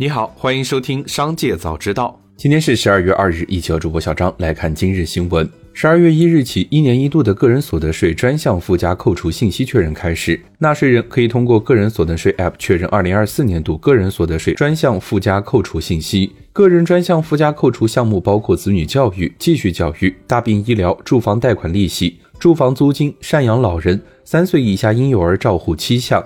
你好，欢迎收听《商界早知道》。今天是十二月二日，一起和主播小张来看今日新闻。十二月一日起，一年一度的个人所得税专项附加扣除信息确认开始，纳税人可以通过个人所得税 App 确认二零二四年度个人所得税专项附加扣除信息。个人专项附加扣除项目包括子女教育、继续教育、大病医疗、住房贷款利息、住房租金、赡养老人、三岁以下婴幼儿照护七项。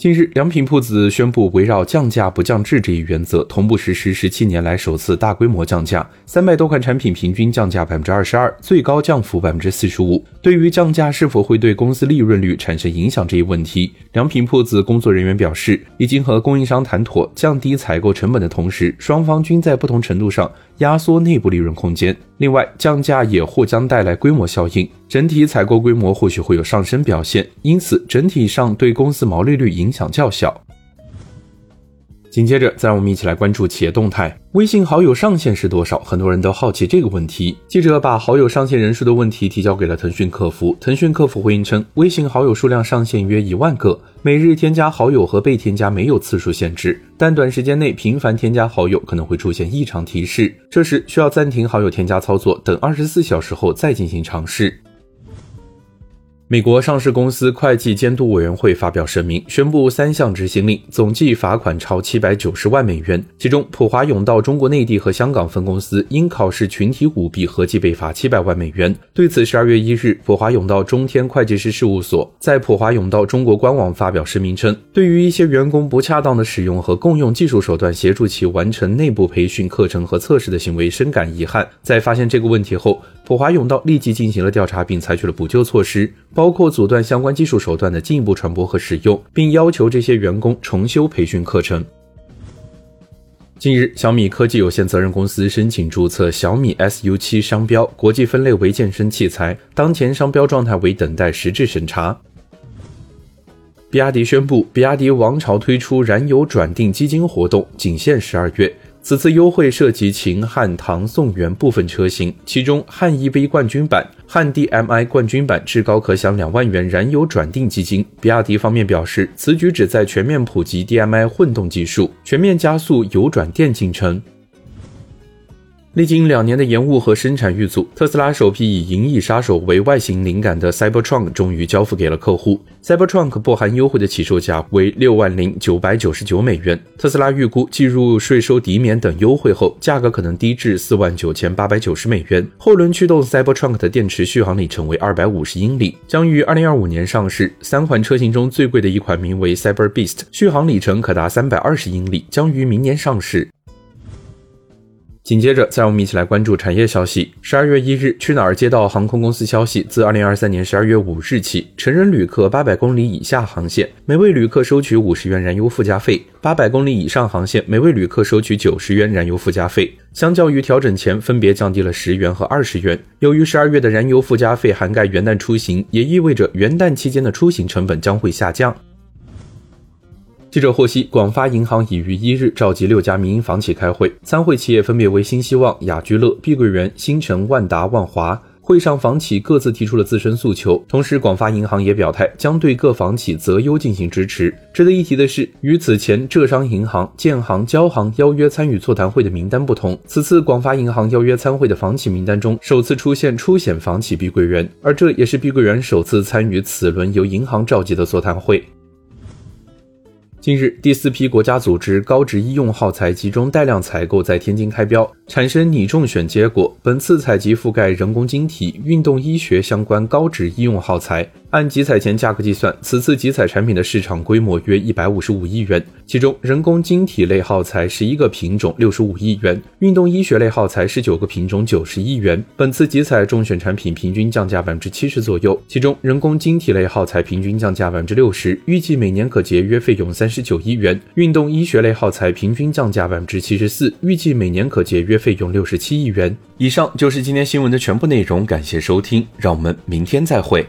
近日，良品铺子宣布，围绕降价不降质这一原则，同步实施十七年来首次大规模降价，三百多款产品平均降价百分之二十二，最高降幅百分之四十五。对于降价是否会对公司利润率产生影响这一问题，良品铺子工作人员表示，已经和供应商谈妥，降低采购成本的同时，双方均在不同程度上压缩内部利润空间。另外，降价也或将带来规模效应，整体采购规模或许会有上升表现，因此整体上对公司毛利率影响较小。紧接着，再让我们一起来关注企业动态。微信好友上限是多少？很多人都好奇这个问题。记者把好友上限人数的问题提交给了腾讯客服，腾讯客服回应称，微信好友数量上限约一万个，每日添加好友和被添加没有次数限制，但短时间内频繁添加好友可能会出现异常提示，这时需要暂停好友添加操作，等二十四小时后再进行尝试。美国上市公司会计监督委员会发表声明，宣布三项执行令，总计罚款超七百九十万美元。其中，普华永道中国内地和香港分公司因考试群体舞弊，合计被罚七百万美元。对此，十二月一日，普华永道中天会计师事务所在普华永道中国官网发表声明称，对于一些员工不恰当的使用和共用技术手段协助其完成内部培训课程和测试的行为，深感遗憾。在发现这个问题后，普华永道立即进行了调查，并采取了补救措施，包括阻断相关技术手段的进一步传播和使用，并要求这些员工重修培训课程。近日，小米科技有限责任公司申请注册小米 SU7 商标，国际分类为健身器材，当前商标状态为等待实质审查。比亚迪宣布，比亚迪王朝推出燃油转定基金活动，仅限十二月。此次优惠涉及秦汉唐宋元部分车型，其中汉 EV 冠军版、汉 DM-i 冠军版至高可享两万元燃油转定基金。比亚迪方面表示，此举旨在全面普及 DM-i 混动技术，全面加速油转电进程。历经两年的延误和生产遇阻，特斯拉首批以《银翼杀手》为外形灵感的 Cybertruck 终于交付给了客户。Cybertruck 不含优惠的起售价为六万零九百九十九美元。特斯拉预估计入税收抵免等优惠后，价格可能低至四万九千八百九十美元。后轮驱动 Cybertruck 的电池续航里程为二百五十英里，将于二零二五年上市。三款车型中最贵的一款名为 Cyber Beast，续航里程可达三百二十英里，将于明年上市。紧接着，再让我们一起来关注产业消息。十二月一日，去哪儿接到航空公司消息，自二零二三年十二月五日起，成人旅客八百公里以下航线，每位旅客收取五十元燃油附加费；八百公里以上航线，每位旅客收取九十元燃油附加费。相较于调整前，分别降低了十元和二十元。由于十二月的燃油附加费涵盖元旦出行，也意味着元旦期间的出行成本将会下降。记者获悉，广发银行已于一日召集六家民营房企开会，参会企业分别为新希望、雅居乐、碧桂园、新城、万达、万华。会上，房企各自提出了自身诉求，同时广发银行也表态将对各房企择优进行支持。值得一提的是，与此前浙商银行、建行、交行邀约参与座谈会的名单不同，此次广发银行邀约参会的房企名单中首次出现出险房企碧桂园，而这也是碧桂园首次参与此轮由银行召集的座谈会。近日，第四批国家组织高值医用耗材集中带量采购在天津开标，产生拟中选结果。本次采集覆盖人工晶体、运动医学相关高值医用耗材。按集采前价格计算，此次集采产品的市场规模约一百五十五亿元，其中人工晶体类耗材十一个品种六十五亿元，运动医学类耗材十九个品种九十亿元。本次集采中选产品平均降价百分之七十左右，其中人工晶体类耗材平均降价百分之六十，预计每年可节约费用三十九亿元；运动医学类耗材平均降价百分之七十四，预计每年可节约费用六十七亿元。以上就是今天新闻的全部内容，感谢收听，让我们明天再会。